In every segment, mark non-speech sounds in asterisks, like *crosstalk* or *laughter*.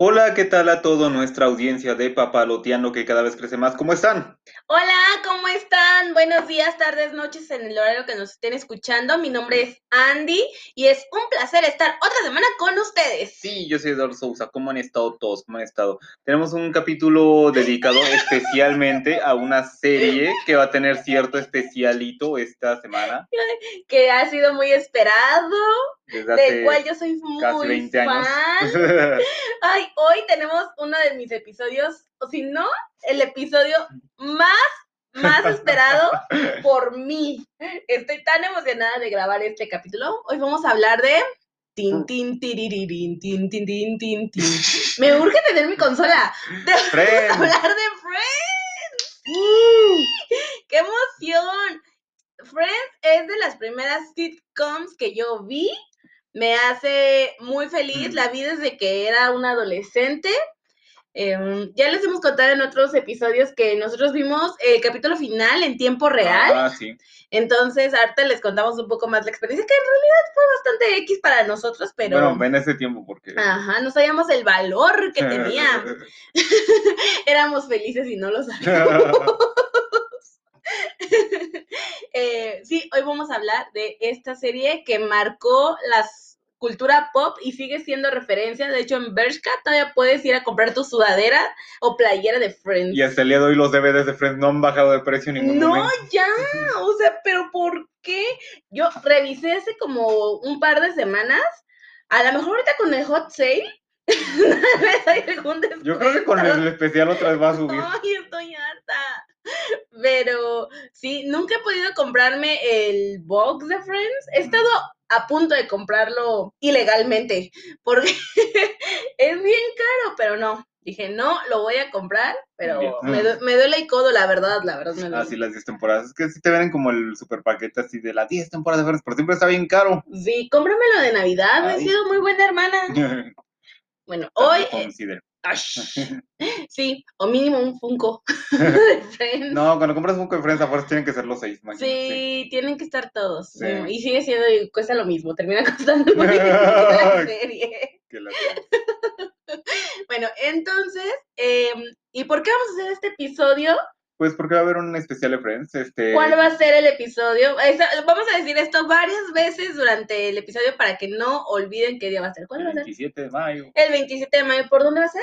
Hola, ¿qué tal a toda nuestra audiencia de Papaloteando que cada vez crece más? ¿Cómo están? Hola, ¿cómo están? Buenos días, tardes, noches en el horario que nos estén escuchando. Mi nombre es Andy y es un placer estar otra semana con ustedes. Sí, yo soy Eduardo Sousa. ¿Cómo han estado todos? ¿Cómo han estado? Tenemos un capítulo dedicado *laughs* especialmente a una serie que va a tener cierto especialito esta semana. Que ha sido muy esperado, Desde hace del cual yo soy muy casi 20 fan. años. *laughs* Ay, hoy tenemos uno de mis episodios, o si no, el episodio más, más esperado *laughs* por mí. Estoy tan emocionada de grabar este capítulo. Hoy vamos a hablar de... Tin, tin, tiriririn, tin, tin, tin, tin, tin. Me urge tener mi consola. *laughs* Friends. hablar de Friends. ¡Qué emoción! Friends es de las primeras sitcoms que yo vi. Me hace muy feliz. La vi desde que era una adolescente. Em, ya les hemos contado en otros episodios que nosotros vimos el capítulo final en tiempo real. Ah, sí. Entonces, ahorita les contamos un poco más la experiencia, que en realidad fue bastante X para nosotros, pero. Bueno, en ese tiempo porque... Ajá, no sabíamos el valor que *laughs* tenía. *laughs* *laughs* Éramos felices y no lo sabíamos. *laughs* Eh, sí, hoy vamos a hablar de esta serie que marcó la cultura pop y sigue siendo referencia. De hecho, en Bershka todavía puedes ir a comprar tu sudadera o playera de Friends. y hasta el día de hoy los DVDs de Friends no han bajado de precio en ningún No, momento. ya, o sea, pero ¿por qué? Yo revisé hace como un par de semanas. A lo mejor ahorita con el hot sale. *laughs* Yo creo que con el especial otra vez va a subir. *laughs* Ay, estoy harta. Pero sí, nunca he podido comprarme el box de Friends. He estado a punto de comprarlo ilegalmente porque *laughs* es bien caro, pero no. Dije, no, lo voy a comprar, pero me, du- me duele el codo, la verdad, la verdad me duele. Ah, sí, las 10 temporadas. Es que sí te ven como el super paquete así de las 10 temporadas de Friends, pero siempre está bien caro. Sí, cómpramelo de Navidad, he Ay. sido muy buena hermana. *laughs* Bueno, hoy, eh, *laughs* sí, o mínimo un Funko de Friends. *laughs* *laughs* No, cuando compras un de Friends, a fuerza tienen que ser los 6, Sí, tienen que estar todos. Sí. Y sigue siendo, y cuesta lo mismo, termina costando lo mismo que la serie. La- Bueno, entonces, em, ¿y por qué vamos a hacer este episodio? Pues porque va a haber un especial de Friends. Este, ¿Cuál va a ser el episodio? Vamos a decir esto varias veces durante el episodio para que no olviden qué día va a ser. ¿Cuál el va a ser? 27 de mayo. El 27 de mayo. ¿Por dónde va a ser?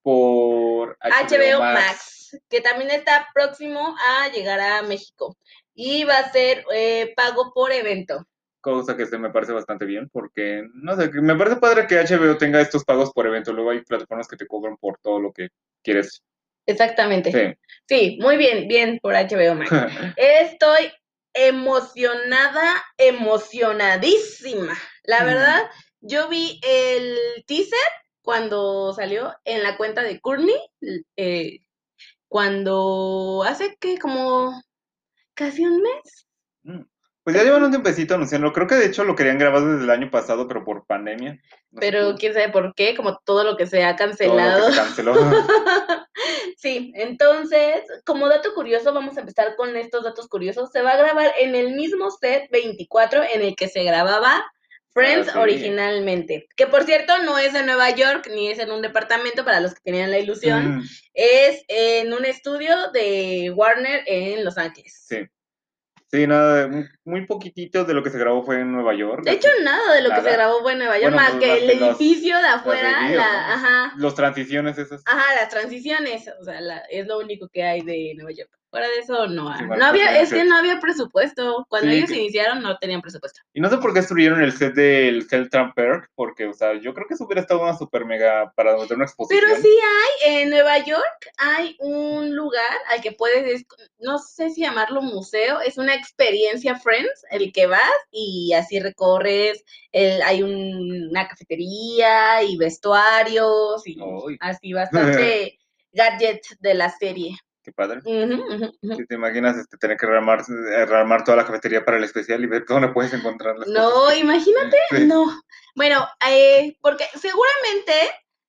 Por HBO Max, que también está próximo a llegar a México. Y va a ser eh, pago por evento. Cosa que se me parece bastante bien, porque, no sé, me parece padre que HBO tenga estos pagos por evento. Luego hay plataformas que te cobran por todo lo que quieres. Exactamente. Sí, Sí. muy bien, bien por HBO Max. *laughs* Estoy emocionada, emocionadísima. La Mm. verdad, yo vi el teaser cuando salió en la cuenta de Courtney, eh, cuando hace que como casi un mes. Mm. Pues ya llevan un tiempecito anunciando. Creo que de hecho lo querían grabar desde el año pasado, pero por pandemia. No Pero quién sabe por qué, como todo lo que se ha todo lo cancelado. que se canceló. *laughs* Sí, entonces, como dato curioso, vamos a empezar con estos datos curiosos. Se va a grabar en el mismo set 24 en el que se grababa Friends Ah, sí. originalmente. Que por cierto, no es en Nueva York ni es en un departamento para los que tenían la ilusión. Mm, Es en un estudio de Warner en Los Ángeles. sí. Sí, nada, muy- muy poquitito de lo que se grabó fue en Nueva York. De hecho, nada de lo que Nada. se grabó fue en Nueva York, Bueno, más pues, que el que los- edificio de afuera, reviews, la, ¿no? ajá, Los transiciones esas. Ajá, las transiciones, o sea, la- es lo único que hay de Nueva York. Fuera de eso, no. Igual No había, es que no había presupuesto. Cuando Sí, ellos que- iniciaron no tenían presupuesto. Y no sé por qué destruyeron el set del Celtran Perk, porque, o sea, yo creo que eso hubiera estado una super mega para meter una exposición. Pero sí hay, en Nueva York hay un lugar al que puedes, es- no sé si llamarlo museo, es una experiencia Friends, el que vas y así recorres, el, hay un- una cafetería y vestuarios y así bastante *laughs* gadget de la serie. Qué padre. Si te imaginas este, tener que rearmar, eh, rearmar toda la cafetería para el especial y ver dónde puedes encontrar las No, cosas. imagínate, Sí. no. Bueno, eh, porque seguramente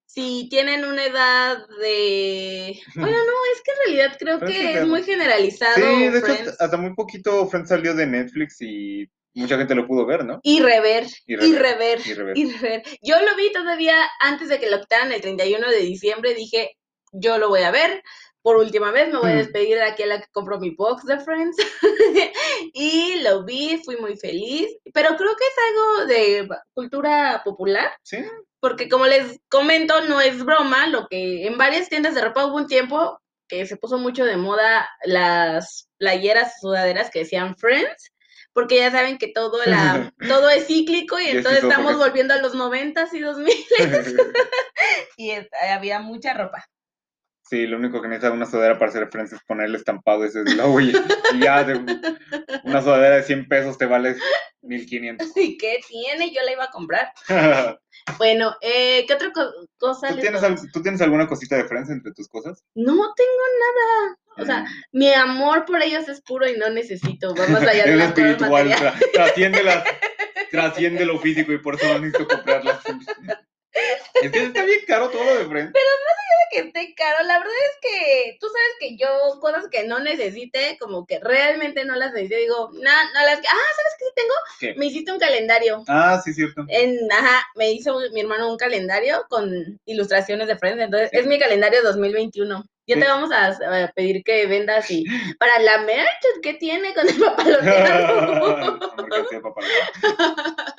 si tienen una edad de... Bueno, no, es que en realidad creo Pero sí, que es muy generalizado. Sí, de hecho, Friends. hasta, hasta muy poquito Friends salió de Netflix y Mucha gente lo pudo ver, ¿no? Y rever, Y y rever, rever, y rever. y rever. Yo lo vi todavía antes de que lo quitaran el 31 de diciembre. Dije, yo lo voy a ver. Por última vez me voy a Mm. despedir de aquí a la que compro mi box de Friends. *laughs* y lo vi, fui muy feliz. Pero creo que es algo de cultura popular. Sí. Porque como les comento, no es broma, lo que en varias tiendas de ropa hubo un tiempo que se puso mucho de moda las playeras sudaderas que decían Friends, porque ya saben que todo, la, *laughs* todo es cíclico y se entonces estamos volviendo a los noventas y dos mil *laughs* y había mucha ropa. Sí, lo único que necesita una sudadera para hacer Friends es ponerle estampado ese logo y, *laughs* y ya de una sudadera de 100 pesos te vale 1500. ¿Y qué tiene? Yo la iba a comprar. Bueno, eh, ¿qué otra co- cosa? ¿Tú tienes, puedo- al- ¿Tú tienes alguna cosita de Friends entre tus cosas? No tengo nada. O sea, Mm. mi amor por ellos es puro y no necesito. Vamos *laughs* allá de es espiritual, trasciende, las- *laughs* trasciende lo físico y por eso no necesito comprarlas. Es que está bien caro todo lo de Friends. que esté caro. La verdad es que tú sabes que yo cosas que no necesite, como que realmente no las necesito. Digo, no, no las. Ah, ¿sabes qué sí tengo? ¿Qué? Me hiciste un calendario. Ah, sí, cierto. En, ajá, me hizo mi hermano un calendario con ilustraciones de Friends. Entonces, es mi calendario 2021. Ya Sí. te vamos a, a pedir que vendas y *laughs* para la merch que tiene con el papaloteado. *laughs* *laughs*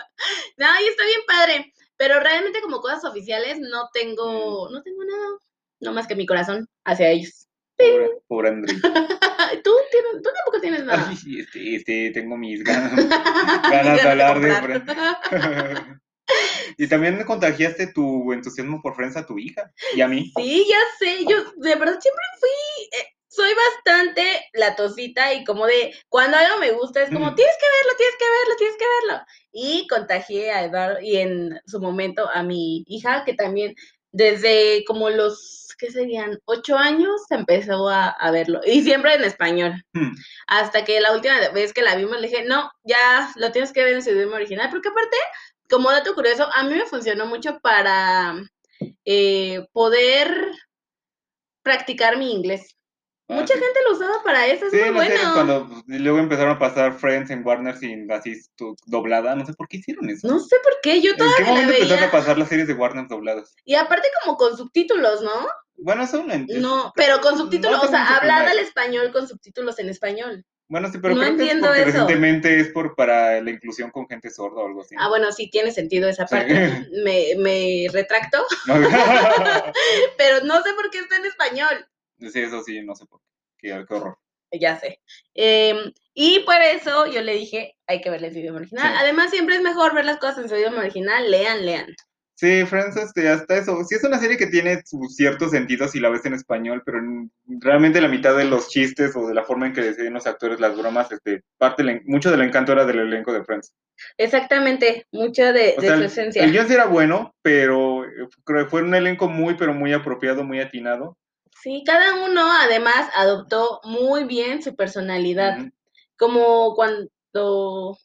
No, y está bien padre. Pero realmente como cosas oficiales no tengo, no tengo nada. No más que mi corazón hacia ellos. Pobre, pobre André. *laughs* ¿Tú, tienes, tú tampoco tienes nada. Este, este, tengo mis *laughs* ganas. ganas de hablar de *laughs* y también contagiaste tu entusiasmo por Friends a tu hija y a mí. Sí, ya sé, yo de verdad siempre fui, eh, soy bastante latosita y como de, cuando algo me gusta es como, tienes que verlo, tienes que verlo, tienes que verlo. Y contagié a Eduardo y en su momento a mi hija, que también desde como los, ¿qué serían? Ocho años empezó a, a verlo. Y siempre en español. Hmm. Hasta que la última vez que la vimos le dije, no, ya lo tienes que ver en su idioma original, porque aparte, como dato curioso, a mí me funcionó mucho para eh, poder practicar mi inglés. Ah, Mucha sí. gente lo usaba para eso, es Sí, muy bueno. cuando pues, y luego empezaron a pasar Friends en Warner sin así tu- doblada, no sé por qué hicieron eso. No sé por qué, yo ¿En qué todavía la momento empezaron a pasar las series de Warner dobladas? Y aparte como con subtítulos, ¿no? Bueno, eso no entiendo. No, pero con subtítulos, No o sea, hablada al español con subtítulos en español. Bueno, sí, pero no creo que es entiendo eso. recientemente es por para la inclusión con gente sorda o algo así. Ah, bueno, sí tiene sentido esa parte. *laughs* Me, me retracto, *laughs* *laughs* pero no sé por qué está en español. Sí, eso sí, no sé por qué. Qué, horror. Ya sé. Em, y por eso yo le dije, hay que verle el idioma original. Sí. Además, siempre es mejor ver las cosas en su idioma original. Lean, lean. Sí, Friends, este, hasta eso. Sí es una serie que tiene sus ciertos sentidos si la ves en español, pero en- realmente la mitad de los chistes o de la forma en que deciden los actores las bromas, este, parte del mucho del encanto era del elenco de Friends. Exactamente, mucho de, O de sea, su el, esencia. el guion sí era bueno, pero eh, creo que fue un elenco muy, pero muy apropiado, muy atinado. Sí, cada uno además adoptó muy bien su personalidad. Como cuando...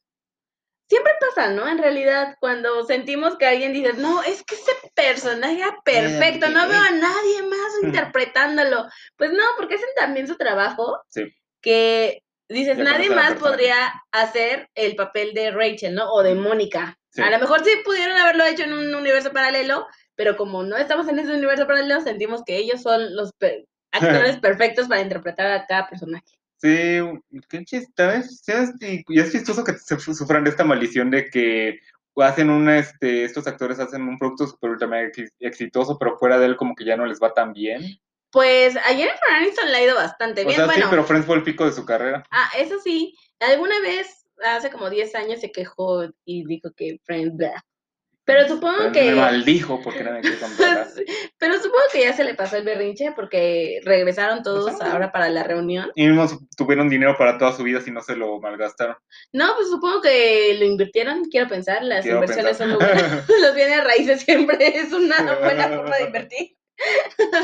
Siempre pasa, ¿no? En realidad, cuando sentimos que alguien dice, no, es que ese personaje era perfecto, no veo a nadie más interpretándolo. Pues no, porque hacen también su trabajo. Sí. Que dices, Ya nadie más podría hacer el papel de Rachel, ¿no? O de Mónica. Sí. A lo mejor sí pudieron haberlo hecho en un universo paralelo, pero como no estamos en ese universo paralelo, sentimos que ellos son los actores *laughs* perfectos para interpretar a cada personaje. Sí, qué chiste, y es chistoso que se sufran de esta maldición de que hacen una, este, estos actores hacen un producto super ultra exitoso, pero fuera de él como que ya no les va tan bien. Pues a Jennifer Aniston le ha ido bastante O bien. sea, bueno, sí, pero Friends fue el pico de su carrera. ah, eso sí, alguna vez, hace como 10 años, se quejó y dijo que Friends, blah. Pero supongo Pero que... Me maldijo porque no me contratar. Pero supongo que ya se le pasó el berrinche porque regresaron todos ahora para la reunión. Y mismo su- tuvieron dinero para toda su vida si no se lo malgastaron. No, pues supongo que lo invirtieron, quiero pensar, las Quiero inversiones pensar. son muy buenas. Los bienes raíces siempre *laughs* es una buena forma de invertir. *laughs*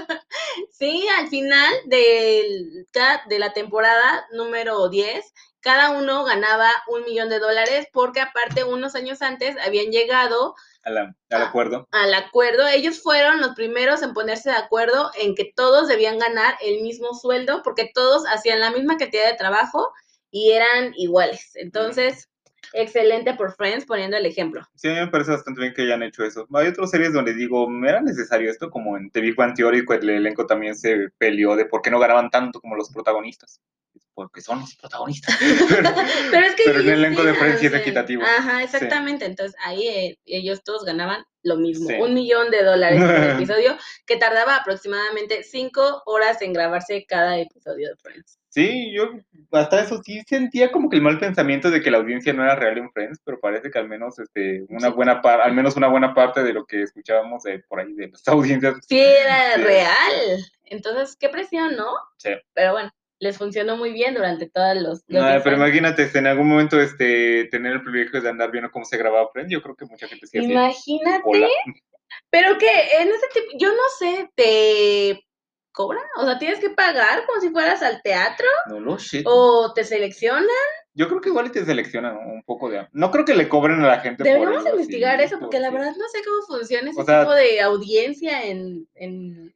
Sí, al final del, de la temporada número 10, cada uno ganaba un millón de dólares porque aparte unos años antes habían llegado la- al acuerdo. al acuerdo. Ellos fueron los primeros en ponerse de acuerdo en que todos debían ganar el mismo sueldo porque todos hacían la misma cantidad de trabajo y eran iguales. Entonces, excelente por Friends poniendo el ejemplo. Sí, a mí me parece bastante bien que hayan hecho eso. Hay otras series donde digo, ¿me era necesario esto? Como en The Big Bang Theory, el elenco también se peleó de por qué no ganaban tanto como los protagonistas. Porque son los protagonistas. *laughs* pero, es que pero en el elenco de sí es equitativo. Ajá, exactamente. Entonces ahí eh, ellos todos ganaban lo mismo, Sí. un millón de dólares por *laughs* episodio, que tardaba aproximadamente cinco horas en grabarse cada episodio de Friends. Sí, yo hasta eso sí sentía como que el mal pensamiento de que la audiencia no era real en Friends, pero parece que al menos este una Sí. buena parte, al menos una buena parte de lo que escuchábamos de por ahí de las *laughs* audiencias. Sí, era Sí. real. Entonces, qué presión, ¿no? Sí. Pero bueno, les funcionó muy bien durante todos los, los No, pero años. imagínate, en algún momento este tener el privilegio de andar viendo cómo se grababa Friends, yo creo que mucha gente sí hacía. Imagínate, Hola. pero que en ese tipo, yo no sé, ¿te cobran? O sea, ¿tienes que pagar como si fueras al teatro? No lo sé. ¿O te seleccionan? Yo creo que igual y te seleccionan un poco de... No creo que le cobren a la gente Deberíamos ello, investigar eso, porque la verdad no sé cómo funciona ese O sea- tipo de audiencia en, en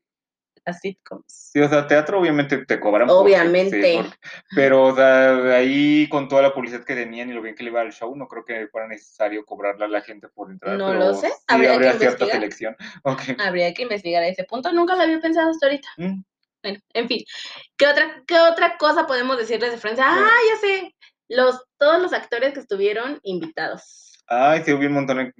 las sitcoms. Sí, o sea, teatro obviamente te cobran. Obviamente. sí, pero, o sea, ahí con toda la publicidad que tenían y lo bien que le iba al show, no creo que fuera necesario cobrarle a la gente por entrar. No lo sé, Sí, habría habría, que cierta investigar. selección. *laughs* Habría que investigar ese punto, nunca lo había pensado hasta ahorita. Mm. Bueno, en fin. ¿Qué otra, qué otra cosa podemos decirles de Friends? Ah, ya sé. Los, todos los actores que estuvieron invitados. Ay, sí, hubo un montón de...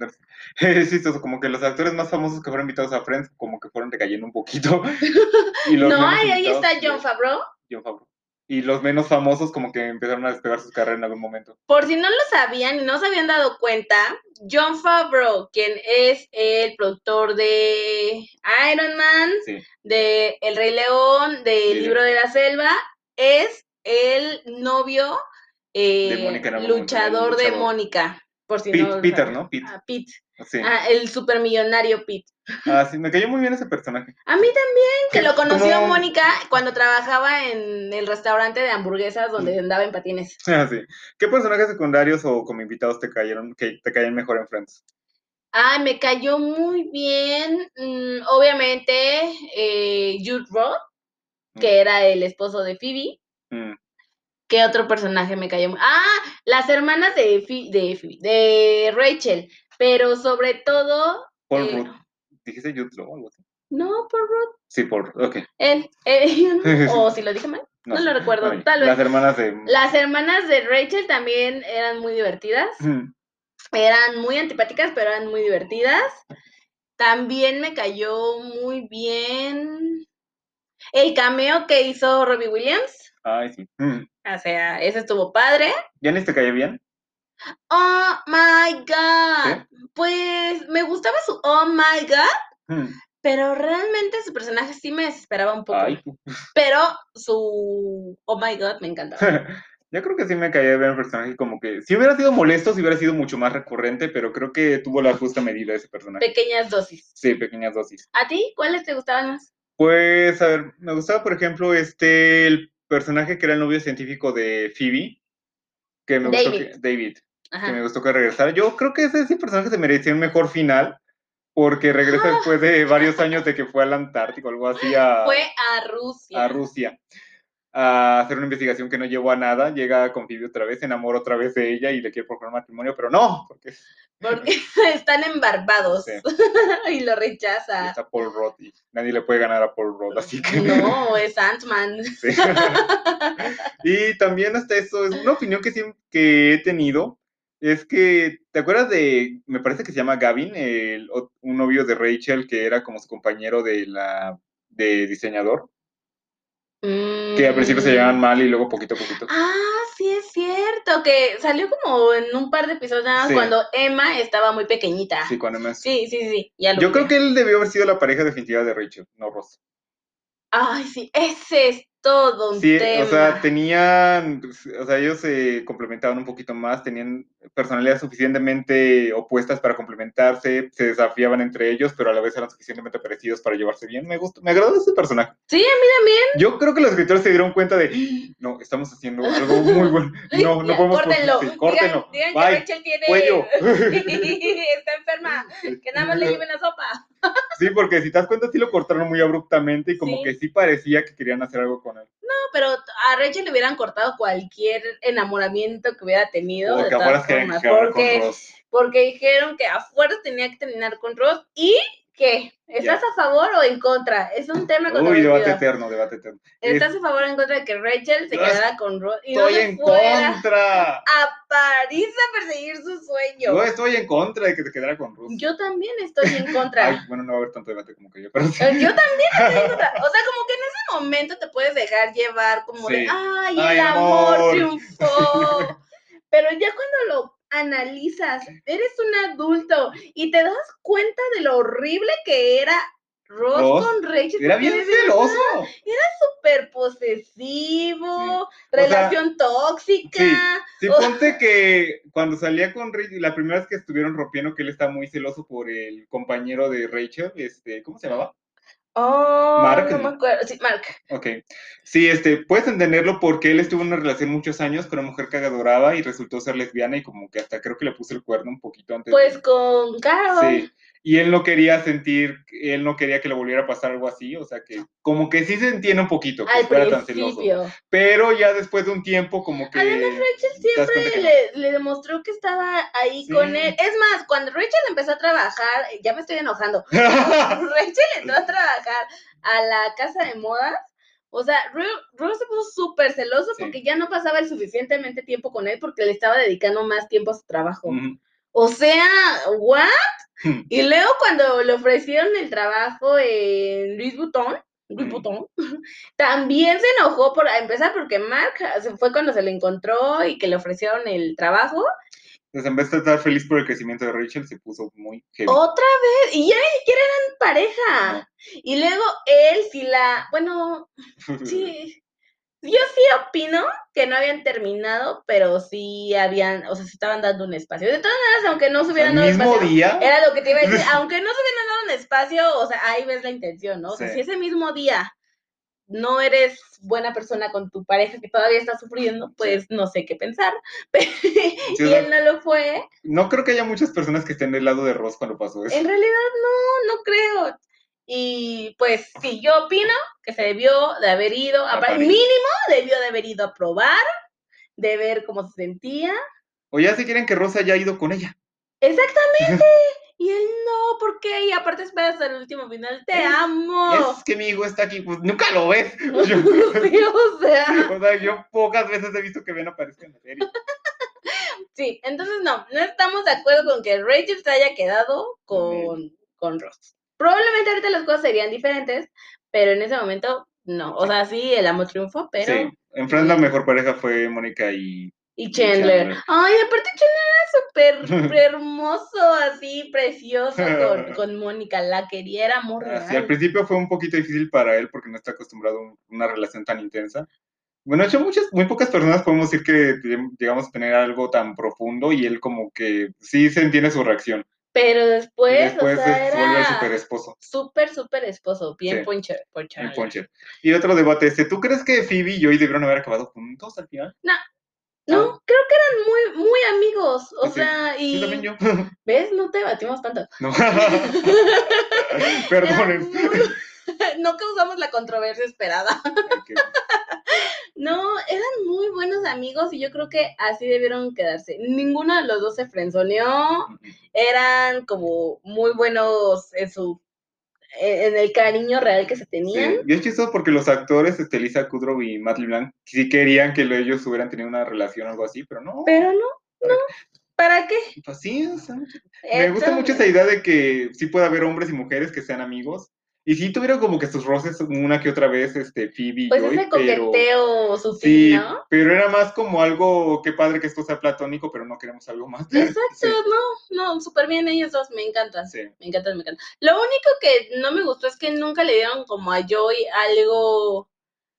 *laughs* Es chistoso, como que los actores más famosos que fueron invitados a Friends, como que fueron decayendo un poquito. *laughs* y los No, ahí, ahí está John Favreau. John Favreau. Y los menos famosos como que empezaron a despegar sus carreras en algún momento. Por si no lo sabían y no se habían dado cuenta, John Favreau, quien es el productor de Iron Man, Sí. de El Rey León, de Sí, Libro de la Selva, es el novio eh, De Mónica luchador el de. Mónica. Por si Pete- no Peter. ¿no? Pete. Ah, Pete. Sí. Ah, el supermillonario Pete. Ah, sí, me cayó muy bien ese personaje. A mí también, que lo conoció Mónica cuando trabajaba en el restaurante de hamburguesas donde andaba en patines. *laughs* Ah, sí. ¿Qué personajes secundarios o como invitados te cayeron, que te caen mejor en Friends? Ay, me cayó muy bien. mm, obviamente, eh, Jude Roth, que era el esposo de Phoebe. Mm, ¿Qué otro personaje me cayó? Ah, las hermanas de, Phoebe- de Rachel. Pero sobre todo. Paul eh, Rudd. ¿Dijiste Jude Law o algo así? No, por Ruth. Sí, Paul Rudd, ok. Él. *laughs* él, o si lo dije mal. No lo recuerdo, Ay, tal vez. Las hermanas de... Las hermanas de Rachel también eran muy divertidas. Mm, Eran muy antipáticas, pero eran muy divertidas. También me cayó muy bien el cameo que hizo Robbie Williams. Ay, sí. Mm. O sea, ese estuvo padre. ¿Janis te cae bien? Oh my God. Pues me gustaba su Oh my God, Mm. pero realmente su personaje sí me desesperaba un poco. Ay, Pero su Oh my God me encantaba. *laughs* yo creo que sí me caía bien el personaje, como que si hubiera sido molesto, si hubiera sido mucho más recurrente, pero creo que tuvo la justa medida ese personaje. Pequeñas dosis. Sí, pequeñas dosis. ¿A ti cuáles te gustaban más? Pues, a ver, me gustaba, por ejemplo, este, el personaje que era el novio científico de Phoebe, que me gustó que, David, que me gustó que regresara. Yo creo que ese, ese personaje se merecía un mejor final, porque regresa después de *laughs* varios años de que fue al Antártico, algo así, a, Fue a Rusia. a Rusia, a hacer una investigación que no llevó a nada. Llega con Phoebe otra vez, se enamora otra vez de ella y le quiere proponer matrimonio, pero no, porque Porque *laughs* están embarbados Sí. *laughs* y lo rechaza. está Paul y nadie le puede ganar a Paul Rudd, así que... No, es Ant-Man. Sí. y también hasta eso, es una opinión que, siem- que he tenido, es que, ¿te acuerdas de, me parece que se llama Gavin, el, un novio de Rachel que era como su compañero de la de diseñador, que al principio se llevaban mal y luego poquito a poquito. Ah, sí es cierto, que salió como en un par de episodios nada más Sí. cuando Emma estaba muy pequeñita. Sí, cuando más. Sí, sí, sí, ya lo Yo creo que él debió haber sido la pareja definitiva de Rachel, no Ross. Ay, sí, ese es todo un Sí, tema. o sea, tenían, o sea, ellos se complementaban un poquito más, tenían personalidades suficientemente opuestas para complementarse, se desafiaban entre ellos, pero a la vez eran suficientemente parecidos para llevarse bien. Me gusta, me agradó ese personaje. Sí, a mí también. Yo creo que los escritores se dieron cuenta de, "Ah, no, estamos haciendo algo muy bueno. *laughs* No, no podemos. Córtenlo. sí, córtenlo. Digan, digan que. Rachel tiene. Cuello. *laughs* está enferma. Que nada más le lleven la sopa. Sí, porque si te das cuenta, sí lo cortaron muy abruptamente y como Sí. que sí parecía que querían hacer algo con él. No, pero a Rachel le hubieran cortado cualquier enamoramiento que hubiera tenido. De que todas formas, porque, porque dijeron que afuera tenía que terminar con Ross. ¿Y qué? ¿Estás a favor o en contra? Es un tema Uy, controvertido. debate eterno, debate eterno. ¿Estás a favor o en contra de que Rachel se quedara con Ross y no Estoy en fuera contra. *laughs* a París a perseguir su sueño? Yo estoy en contra de que se quedara con Ross. Yo también estoy en contra. Ay, bueno, no va a haber tanto debate como que yo, pero sí. Eh, Yo también estoy en *laughs* contra. O sea, como que en ese momento te puedes dejar llevar como de, Sí. ay, Ay, el amor, amor". *laughs* triunfó. Pero ya cuando lo analizas, eres un adulto y te das cuenta de lo horrible que era Ross, Ross con Rachel. Era bien celoso. Súper posesivo, relación tóxica. Sí, Oh. ponte que cuando salía con Rachel, la primera vez que estuvieron rompiendo, que él está muy celoso por el compañero de Rachel, este, ¿cómo se llamaba? Oh, Mark. no me acuerdo. Sí, Mark. Ok. Sí, este, puedes entenderlo porque él estuvo en una relación muchos años con una mujer que adoraba y resultó ser lesbiana y como que hasta creo que le puso el cuerno un poquito antes. de- Pues con Carol. Sí. Y él no quería sentir, él no quería que le volviera a pasar algo así, o sea que como que sí se entiende un poquito que Al fuera tan celoso. Pero ya después de un tiempo como que... Además, Rachel siempre no. le, demostró que estaba ahí Sí. con él. Es más, cuando Rachel empezó a trabajar, ya me estoy enojando. *laughs* Rachel entró a trabajar a la casa de modas. O sea, Ru- Ross se puso súper celoso Sí. porque ya no pasaba el suficientemente tiempo con él porque le estaba dedicando más tiempo a su trabajo. O sea, ¿what? Hmm. Y luego cuando le ofrecieron el trabajo en Louis Vuitton, Louis Mm. Vuitton, *laughs* también se enojó por a empezar porque Mark se fue cuando se le encontró y que le ofrecieron el trabajo. Entonces en vez de estar feliz por el crecimiento de Rachel, se puso muy heavy. Otra vez, y ya ni siquiera eran pareja. Y luego él sí la, bueno, sí. Yo sí opino que no habían terminado, pero sí habían, o sea, se estaban dando un espacio. De todas maneras, aunque no se hubieran dado mismo espacio, día. Era lo que te iba a decir, *laughs* aunque no se hubieran dado un espacio, o sea, ahí ves la intención, ¿no? O sea, Sí. si ese mismo día no eres buena persona con tu pareja que todavía está sufriendo, pues no sé qué pensar. *laughs* y él no lo fue. No creo que haya muchas personas que estén del lado de Ross cuando pasó eso. En realidad no, no creo. Y pues sí, yo opino que se debió de haber ido, A a París. mínimo debió de haber ido a probar, de ver cómo se sentía. O ya si quieren que Ross haya ido con ella. Exactamente. *laughs* Y él no, ¿por qué? Y aparte espera hasta el último final. Te Es- amo. Es que mi hijo está aquí, pues nunca lo ves. Yo, *laughs* Sí, o sea. *laughs* o sea, yo pocas veces he visto que Ben aparezca en la serie. Sí, entonces no, no estamos de acuerdo con que Rachel se haya quedado con, con Ross. Probablemente ahorita las cosas serían diferentes, pero en ese momento no. O sea, sí, el amor triunfó, pero. Sí, en Friends la mejor pareja fue Mónica y... Y Chandler. Chandler. Ay, aparte Chandler era súper *laughs* hermoso, así, precioso con, *laughs* con Mónica. La quería, era amor real. Así, al principio fue un poquito difícil para él porque no está acostumbrado a un- una relación tan intensa. Bueno, de hecho, muchas, muy pocas personas podemos decir que lleg- llegamos a tener algo tan profundo y él como que sí se entiende su reacción. Pero Y después, o sea, se el era super esposo, súper, súper esposo. Bien Sí. ponche, el ponchala. Poncher. Y otro debate este, ¿tú crees que Phoebe y Joey debieron haber acabado juntos al final? No, Ah. creo que eran muy, muy amigos. O Sí, sí. sea, Sí, y. también yo. ¿Ves? No te batimos tanto. No. *laughs* *laughs* Perdonen. muy- No causamos la controversia esperada. No, eran muy buenos amigos y yo creo que así debieron quedarse. Ninguno de los dos se frenzoneó. Eran como muy buenos en su en el cariño real que se Sí, tenían. y es chistoso porque los actores, este, Lisa Kudrow y Matt LeBlanc, sí querían que lo- ellos hubieran tenido una relación o algo así, pero no. Pero no, no. ¿Para qué? Pues sí, o sea, me gusta mucho esa idea de que sí puede haber hombres y mujeres que sean amigos. Y sí tuvieron como que sus roces una que otra vez, este, Phoebe y Pues Joy, ese pero... coqueteo sutil, Sí, ¿no? pero era más como algo, qué padre que esto sea platónico, pero no queremos algo más. *laughs* Exacto, Sí, no, no, súper bien ellos dos, me encantan. sí. Me encantan, me encantan. Lo único que no me gustó es que nunca le dieron como a Joy algo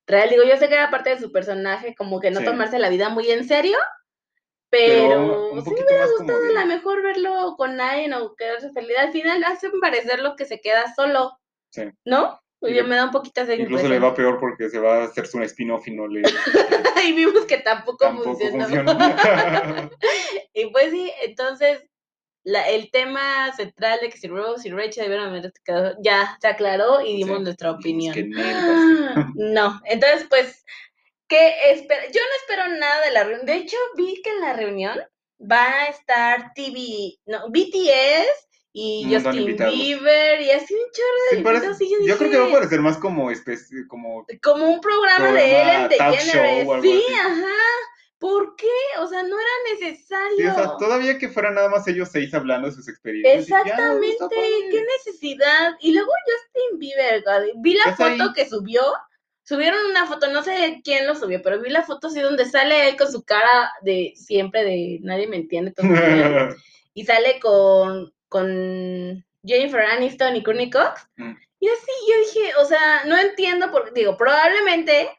real. Digo, yo sé que era parte de su personaje, como que no Sí. tomarse la vida muy en serio, pero, sí me hubiera gustado a lo mejor verlo con alguien o quedarse feliz. Al final hacen parecer lo que se queda solo, Sí. ¿no? Yo le- me da un poquito esa Incluso le va peor porque se va a hacer su spin-off y no le *laughs* y vimos que tampoco, tampoco funcionó. *laughs* y pues sí, entonces la, el tema central de que si Rose y Rachel debieron haber quedado, ya se aclaró y dimos Sí. nuestra opinión. que nel, No, entonces pues, ¿qué espera? Yo no espero nada de la reunión. De hecho, vi que en la reunión va a estar TV, no, BTS y de Justin. Bieber y así un chorro de Sí, parece- y yo, yo creo que va a parecer más como especie, como como un programa, de programa Ellen talk show DeGeneres. Sí, así. ajá. ¿Por qué? O sea, no era necesario. Sí, o sea, todavía que fueran nada más ellos seis hablando de sus experiencias. ya, Exactamente, qué necesidad. Y luego Justin Bieber, vi la foto ahí. que subió, subieron una foto, no sé quién lo subió, pero vi la foto así donde sale él con su cara de siempre de nadie me entiende, entienden, *laughs* y sale con, con Jennifer Aniston y Courtney Cox. Mm. Y así yo dije, o sea, no entiendo por digo, probablemente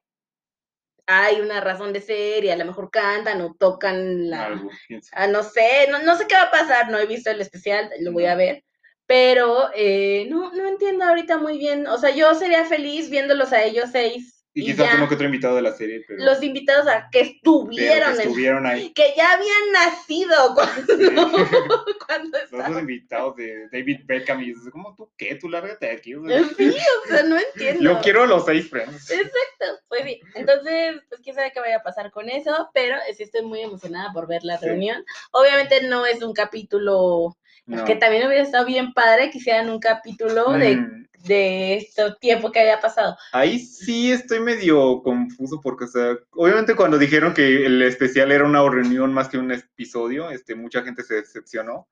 hay una razón de ser y a lo mejor cantan o tocan la, Algo. Ah, no sé, no, no sé qué va a pasar, no he visto el especial, lo voy a ver, pero eh, no, no entiendo ahorita muy bien, o sea, yo sería feliz viéndolos a ellos seis Y y, quizás uno que otro invitado de la serie, pero, los invitados a que estuvieron, que en- ahí. *laughs* que ya habían nacido cuando, *laughs* cuando Los estaban. invitados de David Beckham y dices, ¿cómo tú qué? Tú lárgate de aquí. o sea, Sí, o sea, no entiendo. Yo quiero a los seis friends. Exacto, pues sí. Entonces, pues quién sabe qué vaya a pasar con eso, pero sí estoy muy emocionada por ver la Sí. reunión. Obviamente no es un capítulo No. que también hubiera estado bien padre que hicieran un capítulo de, Mm, de este tiempo que había pasado. Ahí sí estoy medio confuso porque, o sea, obviamente cuando dijeron que el especial era una reunión más que un episodio, este, mucha gente se decepcionó.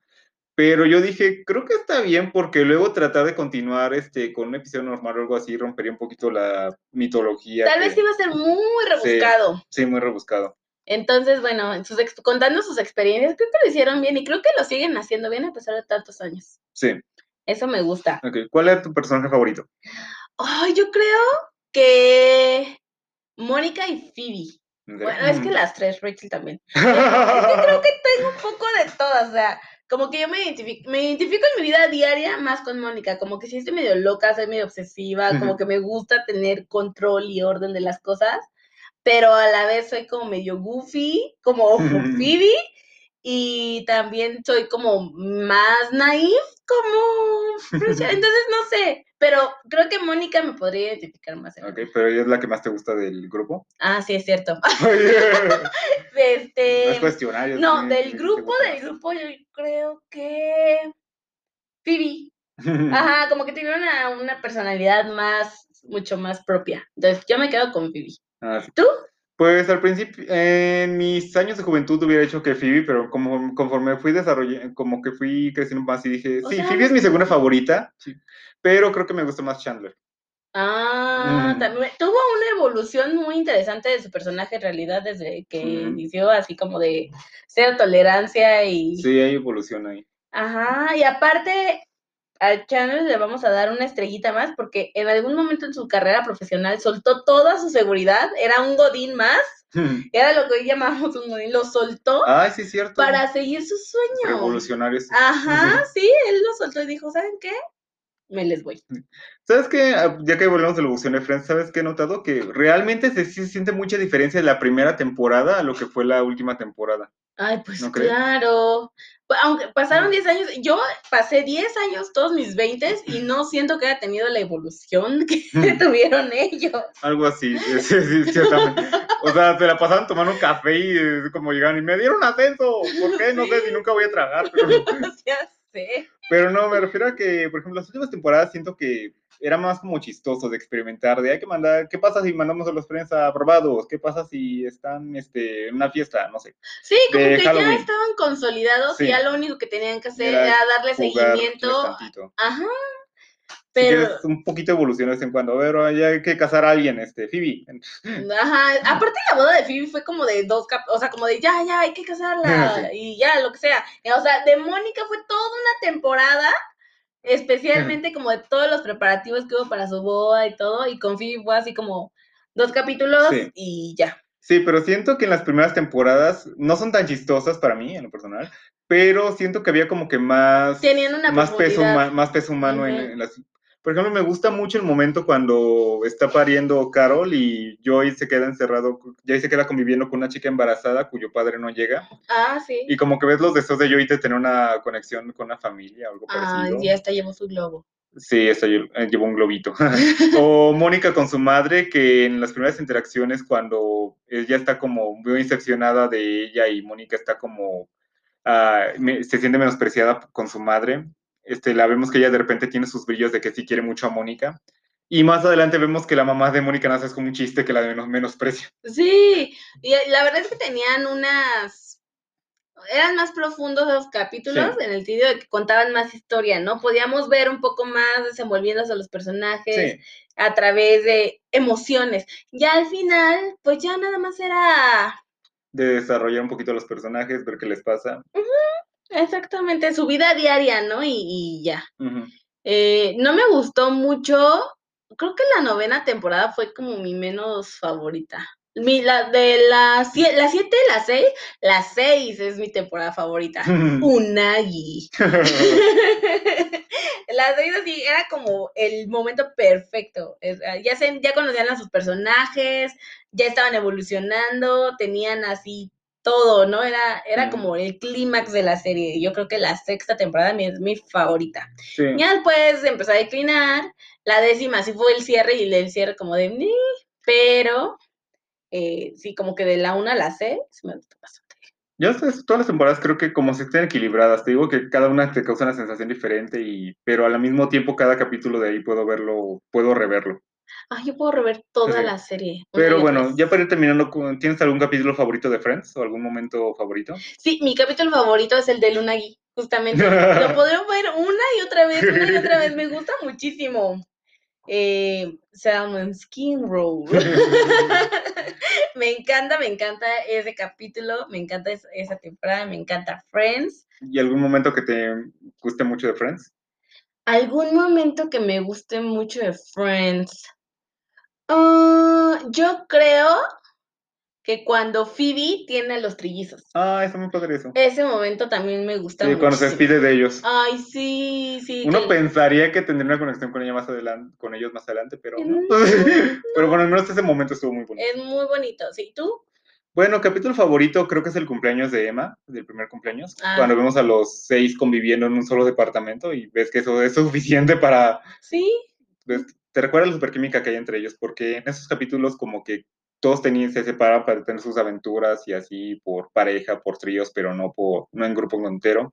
Pero yo dije, creo que está bien porque luego tratar de continuar este, con un episodio normal o algo así rompería un poquito la mitología. Tal que- vez iba a ser muy rebuscado. Sí, muy rebuscado. Entonces, bueno, sus ex- contando sus experiencias, creo que lo hicieron bien y creo que lo siguen haciendo bien a pesar de tantos años. Sí. Eso me gusta. Ok. ¿Cuál era tu personaje favorito? Ay, yo creo que Mónica y Phoebe. Bueno, es que las tres, Rachel también. *laughs* Es que creo que tengo un poco de todas, o sea, como que yo me identifico, me identifico en mi vida diaria más con Mónica, como que sí estoy medio loca, soy medio obsesiva, como que me gusta tener control y orden de las cosas, pero a la vez soy como medio goofy, como *laughs* Ujú. Phoebe, y también soy como más naif, como *laughs* entonces no sé, pero creo que Mónica me podría identificar más. Ok, pero ella es la que más te gusta del grupo. Ah, sí, es cierto. no *laughs* Este, es cuestionario. no, sí, del sí, grupo, del grupo, yo creo que Phoebe. Ajá, como que tiene una, una personalidad más, mucho más propia. Entonces, yo me quedo con Phoebe. Ah. ¿Tú? Pues al principio, en mis años de juventud hubiera hecho que Phoebe, pero como conforme fui desarrollando, como que fui creciendo más y dije, O sí, sea, Phoebe es mi segunda favorita, sí, pero creo que me gusta más Chandler. Ah, Mm. también tuvo una evolución muy interesante de su personaje en realidad desde que inició así como de cero tolerancia y Sí, hay evolución ahí. ajá, y aparte al Chandler le vamos a dar una estrellita más porque en algún momento en su carrera profesional soltó toda su seguridad, era un godín más, *laughs* era lo que hoy llamamos un godín, lo soltó Ay, sí, es cierto. para seguir su sueño. Revolucionarios. Ajá, *laughs* sí, él lo soltó y dijo, ¿saben qué? Me les voy. ¿Sabes qué? Ah, Ya que volvemos de la evolución de Friends, ¿sabes qué he notado? Que realmente se, sí se siente mucha diferencia de la primera temporada a lo que fue la última temporada. Ay, pues claro. Pa- Aunque pasaron Mm. 10 años, yo pasé 10 años, todos mis 20 y no siento que haya tenido la evolución *laughs* que tuvieron ellos. Algo así, sí, sí, ciertamente. O sea, se la pasaban tomando un café y eh, como llegaban y me dieron ascenso. ¿Por qué? No sé si nunca voy a tragar. Pero, *laughs* ya sé. pero no, me refiero a que, por ejemplo, las últimas temporadas siento que era más como chistoso de experimentar, de hay que mandar, ¿qué pasa si mandamos a los friends a probados? ¿Qué pasa si están este, en una fiesta? No sé. Sí, como que Halloween. ya estaban consolidados Sí. y ya lo único que tenían que hacer Era era, darle seguimiento. Ajá. Pero, un poquito de evolución de vez en cuando. Ya hay que casar a alguien, este, Phoebe. *laughs* ajá, aparte la boda de Phoebe fue como de dos cap, o sea, como de ya, ya, hay que casarla *laughs* y ya, lo que sea. O sea, de Mónica fue toda una temporada, especialmente como de todos los preparativos que hubo para su boda y todo, y con Phoebe fue así como dos capítulos Sí. y ya. Sí, pero siento que en las primeras temporadas no son tan chistosas para mí, en lo personal, pero siento que había como que más, Tenían una más peso, huma- más peso humano en las... Por ejemplo, me gusta mucho el momento cuando está pariendo Carol y Joy se queda encerrado, Joy se queda conviviendo con una chica embarazada cuyo padre no llega. Ah, sí. Y como que ves los deseos de Joy de tener una conexión con una familia o algo Ah, parecido. ya está, llevó su globo. Sí, esa eh, llevó un globito. *laughs* *laughs* o Mónica con su madre, que en las primeras interacciones, cuando ella está como muy decepcionada de ella y Mónica está como, ah, me- se siente menospreciada con su madre, este, la vemos que ella de repente tiene sus brillos de que sí quiere mucho a Mónica. Y más adelante vemos que la mamá de Mónica nace es como un chiste que la menos, menosprecia. Sí, y la verdad es que tenían unas. Eran más profundos los capítulos Sí. en el sentido de que contaban más historia, ¿no? Podíamos ver un poco más desenvolviéndose a los personajes Sí, a través de emociones. Ya al final, pues ya nada más era de desarrollar un poquito los personajes, ver qué les pasa. Exactamente su vida diaria, ¿no? Y, y ya. Eh, no me gustó mucho. Creo que la novena temporada fue como mi menos favorita. Mi, la de las sie- la 7, la 6, la 6 es mi temporada favorita. *laughs* Unagi. *laughs* la 6 así era como el momento perfecto. Ah, Ya, se, ya conocían a sus personajes, ya estaban evolucionando, tenían así todo, ¿no? Era, era Ujú. como el clímax de la serie. Yo creo que la sexta temporada es mi favorita. Sí. Ya después empezó a declinar. La décima sí fue el cierre y el cierre como de "Ni", pero eh, sí, como que de la una a la seis me gustó bastante. Yo todas las temporadas creo que como se estén equilibradas, te digo que cada una te causa una sensación diferente, y, pero al mismo tiempo cada capítulo de ahí puedo verlo, puedo reverlo. Ah, yo puedo rever toda Sí. la serie. Pero bueno, vez. ya para ir terminando, ¿tienes algún capítulo favorito de Friends o algún momento favorito? Sí, mi capítulo favorito es el de Lunagi, justamente. Lo *laughs* podré ver una y otra vez, una y otra vez. Me *laughs* gusta muchísimo. Eh, Salmon Skin Roll. *laughs* me encanta, me encanta ese capítulo, me encanta es- esa temporada, me encanta Friends. ¿Y algún momento que te guste mucho de Friends? ¿Algún momento que me guste mucho de Friends? Ah, yo creo que cuando Phoebe tiene a los trillizos. Ah, está muy padre eso. Ese momento también me gusta Sí, cuando se despide de ellos. Ay, sí, sí. Uno que- pensaría que tendría una conexión con ella más adelante, con ellos más adelante, pero no. No, *laughs* pero bueno, al menos ese momento estuvo muy bonito. Es muy bonito. ¿Sí? ¿Tú? Bueno, capítulo favorito creo que es el cumpleaños de Emma, del primer cumpleaños, Ah. cuando vemos a los seis conviviendo en un solo departamento y ves que eso es suficiente para... Sí. ves- te recuerda la superquímica que hay entre ellos, porque en esos capítulos como que todos tenían, se separan para tener sus aventuras y así por pareja, por tríos, pero no, por, no en grupo entero.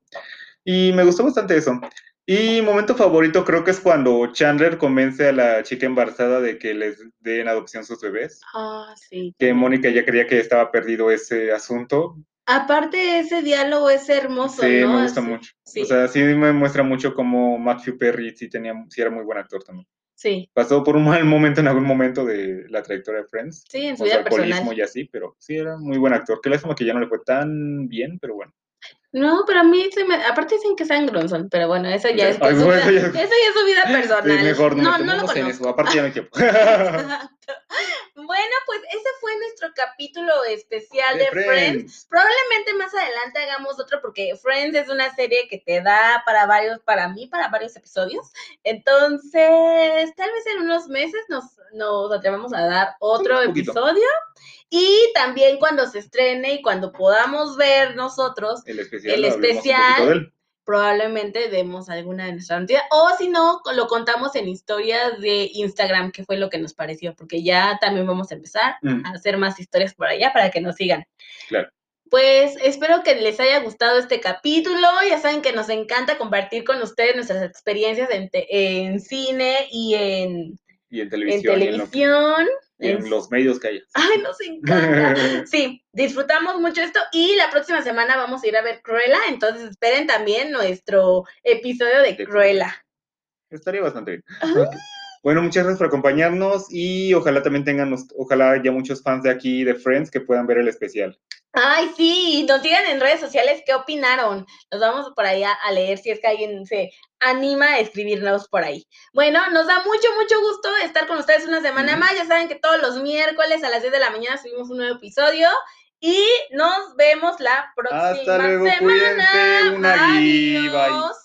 Y me gustó bastante eso. Y momento favorito creo que es cuando Chandler convence a la chica embarazada de que les den adopción sus bebés. Ah, sí. Que. Mónica ya creía que estaba perdido ese asunto, Aparte, ese diálogo es hermoso, Sí, ¿no? me gusta Así- mucho. Sí, O sea, sí me muestra mucho cómo Matthew Perry sí, tenía, sí era muy buen actor también. Sí. Pasó por un mal momento en algún momento de la trayectoria de Friends, Sí, en su su vida alcoholismo y así, pero sí era muy buen actor. Qué lástima que ya no le fue tan bien, pero bueno. No, pero a mí se me... Aparte dicen que es Gronson, pero bueno, eso ya es, Ay, su bueno, vida- ya- eso ya es su vida *laughs* Sí, personal. mejor no, no, no lo conozco. eso. Aparte ya. Exacto. *laughs* *laughs* *laughs* Bueno, pues ese fue nuestro capítulo especial de, Friends. Probablemente más adelante hagamos otro porque Friends es una serie que te da para varios, para mí, para varios episodios. Entonces, tal vez en unos meses nos, nos atrevamos a dar otro episodio. Y también cuando se estrene y cuando podamos ver nosotros, El especial. Probablemente demos alguna de nuestras noticias. O si no, lo contamos en historias de Instagram, que fue lo que nos pareció, porque ya también vamos a empezar Mm, a hacer más historias por allá para que nos sigan. Claro. Pues espero que les haya gustado este capítulo. Ya saben que nos encanta compartir con ustedes nuestras experiencias en, te- en cine y en, Y en televisión. en televisión. y en en- los medios que hay. Ay, nos encanta. *laughs* Sí, disfrutamos mucho esto y la próxima semana vamos a ir a ver Cruella, entonces esperen también nuestro episodio de De Cruella. Estaría bastante bien. Bueno, muchas gracias por acompañarnos y ojalá también tengan, ojalá haya muchos fans de aquí de Friends que puedan ver el especial. Ay, sí, nos digan en redes sociales qué opinaron. Nos vamos por allá a leer si es que alguien se anima a escribirnos por ahí. Bueno, nos da mucho, mucho gusto estar con ustedes una semana más. Ya saben que todos los miércoles a las 10 de la mañana subimos un nuevo episodio y nos vemos la próxima Hasta luego, semana. cuídense, una bye. Adiós.